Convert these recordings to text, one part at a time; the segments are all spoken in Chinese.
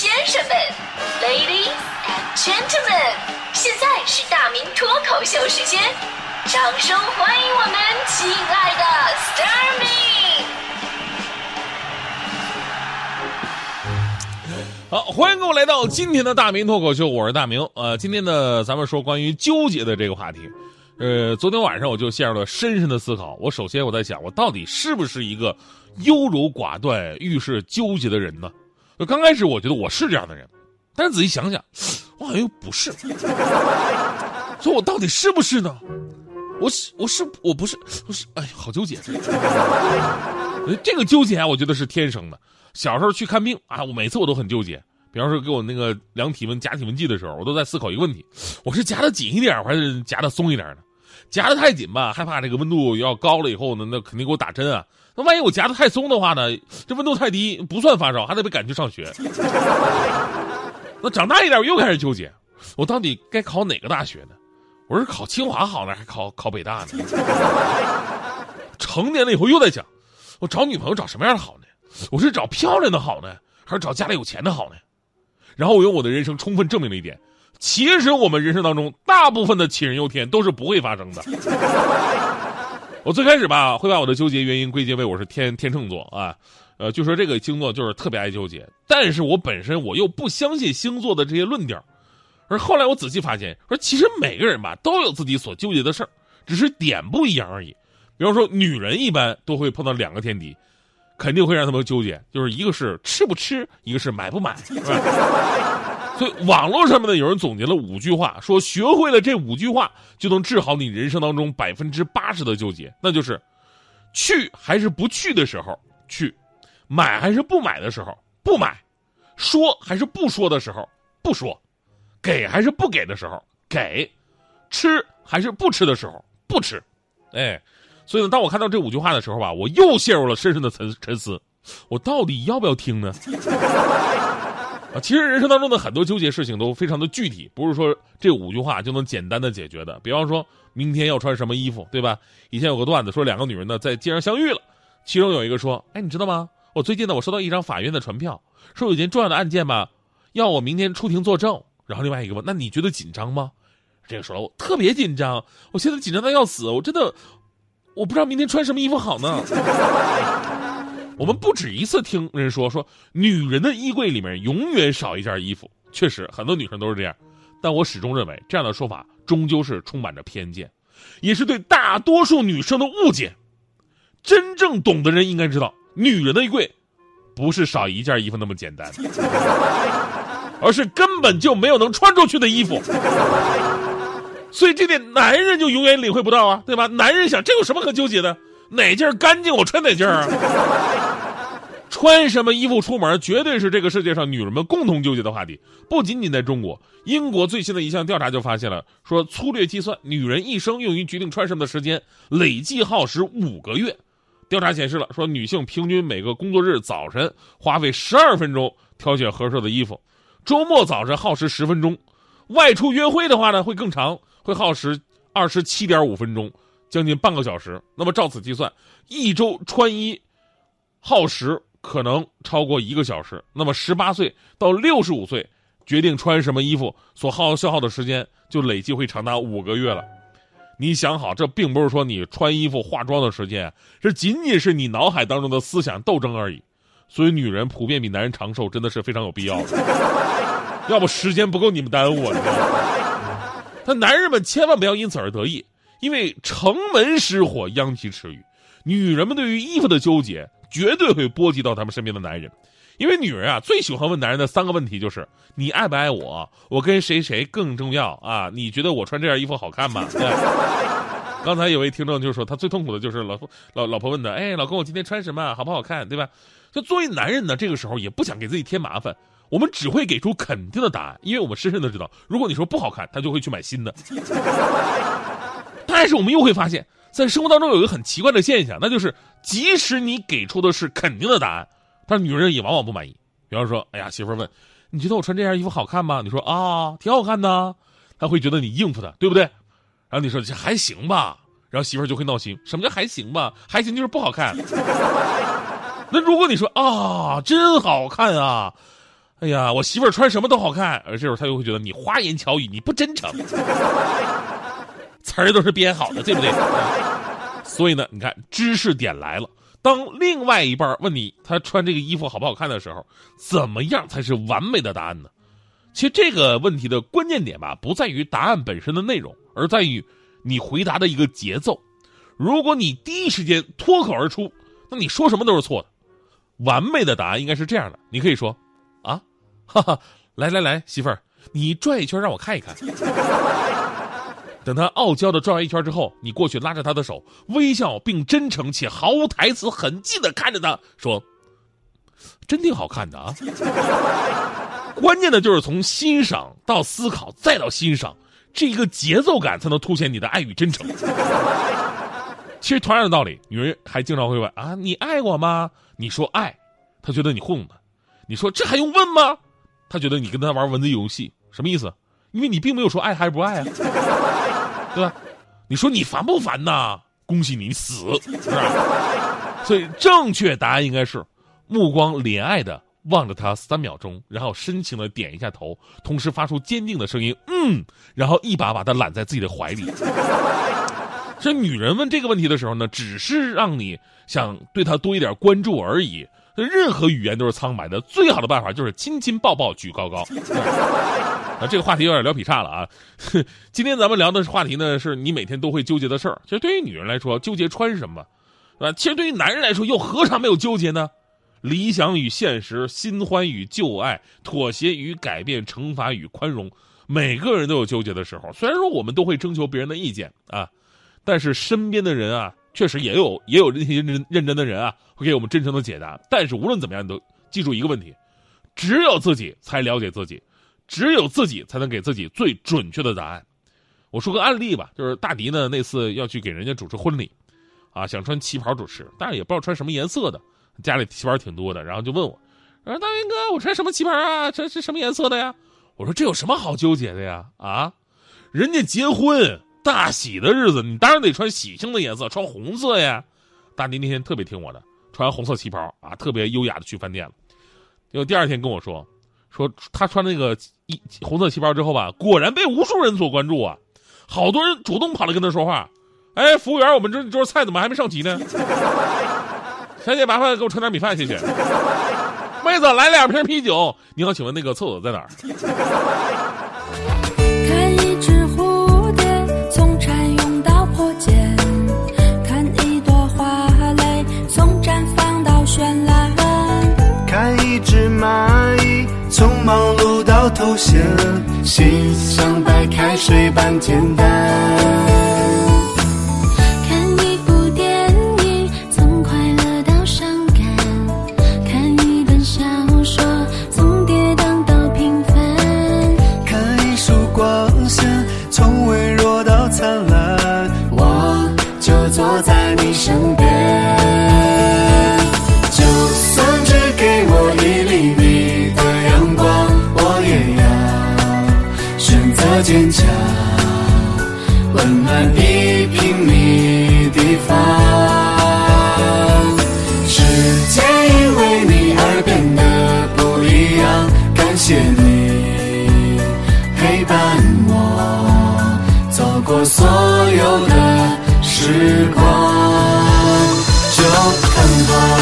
先生们，Ladies and Gentlemen，现在是大明脱口秀时间，掌声欢迎我们亲爱的 s t a r m y 好，欢迎各位来到今天的大明脱口秀，我是大明。呃，今天呢，咱们说关于纠结的这个话题。呃，昨天晚上我就陷入了深深的思考。我首先我在想，我到底是不是一个优柔寡断、遇事纠结的人呢？就刚开始我觉得我是这样的人，但是仔细想想，我好像又不是。所以，我到底是不是呢？我是我是我不是我是哎，好纠结。这个纠结啊，我觉得是天生的。小时候去看病啊，我每次我都很纠结。比方说给我那个量体温、夹体温计的时候，我都在思考一个问题：我是夹的紧一点，还是夹的松一点呢？夹的太紧吧，害怕这个温度要高了以后呢，那肯定给我打针啊。那万一我夹的太松的话呢，这温度太低不算发烧，还得被赶去上学。那长大一点，我又开始纠结，我到底该考哪个大学呢？我是考清华好呢，还考考北大呢？成年了以后又在想，我找女朋友找什么样的好呢？我是找漂亮的好呢，还是找家里有钱的好呢？然后我用我的人生充分证明了一点。其实我们人生当中大部分的杞人忧天都是不会发生的。我最开始吧会把我的纠结原因归结为我是天天秤座啊，呃，就说这个星座就是特别爱纠结。但是我本身我又不相信星座的这些论调，而后来我仔细发现，说其实每个人吧都有自己所纠结的事儿，只是点不一样而已。比方说，女人一般都会碰到两个天敌，肯定会让他们纠结，就是一个是吃不吃，一个是买不买，是吧？所以网络上面呢，有人总结了五句话，说学会了这五句话就能治好你人生当中百分之八十的纠结，那就是：去还是不去的时候去，买还是不买的时候不买，说还是不说的时候不说，给还是不给的时候给，吃还是不吃的时候不吃。哎，所以呢，当我看到这五句话的时候吧，我又陷入了深深的沉沉思，我到底要不要听呢？啊，其实人生当中的很多纠结事情都非常的具体，不是说这五句话就能简单的解决的。比方说明天要穿什么衣服，对吧？以前有个段子说两个女人呢在街上相遇了，其中有一个说：“哎，你知道吗？我最近呢我收到一张法院的传票，说有件重要的案件吧，要我明天出庭作证。”然后另外一个问：“那你觉得紧张吗？”这个说了，我特别紧张，我现在紧张的要死，我真的我不知道明天穿什么衣服好呢。我们不止一次听人说说，女人的衣柜里面永远少一件衣服。确实，很多女生都是这样，但我始终认为这样的说法终究是充满着偏见，也是对大多数女生的误解。真正懂的人应该知道，女人的衣柜不是少一件衣服那么简单，而是根本就没有能穿出去的衣服。所以这点男人就永远领会不到啊，对吧？男人想，这有什么可纠结的？哪件干净，我穿哪件啊。穿什么衣服出门，绝对是这个世界上女人们共同纠结的话题。不仅仅在中国，英国最新的一项调查就发现了，说粗略计算，女人一生用于决定穿什么的时间累计耗时五个月。调查显示了，说女性平均每个工作日早晨花费十二分钟挑选合适的衣服，周末早晨耗时十分钟，外出约会的话呢会更长，会耗时二十七点五分钟，将近半个小时。那么照此计算，一周穿衣耗时。可能超过一个小时，那么十八岁到六十五岁决定穿什么衣服所耗消耗的时间就累计会长达五个月了。你想好，这并不是说你穿衣服化妆的时间，这仅仅是你脑海当中的思想斗争而已。所以，女人普遍比男人长寿，真的是非常有必要的。要不时间不够你们耽误啊！但男人们千万不要因此而得意，因为城门失火，殃及池鱼。女人们对于衣服的纠结。绝对会波及到他们身边的男人，因为女人啊最喜欢问男人的三个问题就是：你爱不爱我？我跟谁谁更重要啊？你觉得我穿这件衣服好看吗？刚才有位听众就说，他最痛苦的就是老老老婆问他：哎，老公，我今天穿什么？好不好看？对吧？就作为男人呢，这个时候也不想给自己添麻烦，我们只会给出肯定的答案，因为我们深深的知道，如果你说不好看，他就会去买新的。但是我们又会发现。在生活当中有一个很奇怪的现象，那就是即使你给出的是肯定的答案，但是女人也往往不满意。比方说，哎呀，媳妇问，你觉得我穿这件衣服好看吗？你说啊，挺好看的，她会觉得你应付她，对不对？然后你说这还行吧，然后媳妇就会闹心。什么叫还行吧？还行就是不好看。那如果你说啊，真好看啊，哎呀，我媳妇儿穿什么都好看。而这时候她又会觉得你花言巧语，你不真诚，词儿都是编好的，对不对？所以呢，你看知识点来了。当另外一半问你他穿这个衣服好不好看的时候，怎么样才是完美的答案呢？其实这个问题的关键点吧，不在于答案本身的内容，而在于你回答的一个节奏。如果你第一时间脱口而出，那你说什么都是错的。完美的答案应该是这样的：你可以说，啊，哈哈，来来来，媳妇儿，你转一圈让我看一看。等他傲娇的转完一圈之后，你过去拉着他的手，微笑并真诚且毫无台词痕迹的看着他说：“真挺好看的啊。” 关键的就是从欣赏到思考再到欣赏，这一个节奏感才能凸显你的爱与真诚。其实同样的道理，女人还经常会问啊：“你爱我吗？”你说爱，她觉得你糊弄她；你说这还用问吗？她觉得你跟她玩文字游戏，什么意思？因为你并没有说爱还是不爱啊。对吧？你说你烦不烦呐？恭喜你死，是吧？所以正确答案应该是目光怜爱的望着他三秒钟，然后深情的点一下头，同时发出坚定的声音“嗯”，然后一把把他揽在自己的怀里。这女人问这个问题的时候呢，只是让你想对她多一点关注而已。任何语言都是苍白的，最好的办法就是亲亲抱抱举高高。啊，这个话题有点聊劈叉了啊。今天咱们聊的话题呢，是你每天都会纠结的事儿。其实对于女人来说，纠结穿什么，啊，其实对于男人来说，又何尝没有纠结呢？理想与现实，新欢与旧爱，妥协与改变，惩罚与宽容，每个人都有纠结的时候。虽然说我们都会征求别人的意见啊，但是身边的人啊。确实也有也有那些认真认真的人啊，会给我们真诚的解答。但是无论怎么样，你都记住一个问题：只有自己才了解自己，只有自己才能给自己最准确的答案。我说个案例吧，就是大迪呢那次要去给人家主持婚礼，啊，想穿旗袍主持，但是也不知道穿什么颜色的，家里旗袍挺多的，然后就问我，说大明哥，我穿什么旗袍啊？这是什么颜色的呀？我说这有什么好纠结的呀？啊，人家结婚。大喜的日子，你当然得穿喜庆的颜色，穿红色呀。大迪那天特别听我的，穿红色旗袍啊，特别优雅的去饭店了。结果第二天跟我说，说他穿那个一红色旗袍之后吧，果然被无数人所关注啊，好多人主动跑来跟他说话。哎，服务员，我们这桌菜怎么还没上齐呢？小姐，麻烦给我盛点米饭，谢谢。妹子，来两瓶啤酒。你好，请问那个厕所在哪儿？头衔，心像白开水般简单。温暖一平米地方。世界因为你而变得不一样，感谢你陪伴我走过所有的时光，就很好。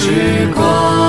时光。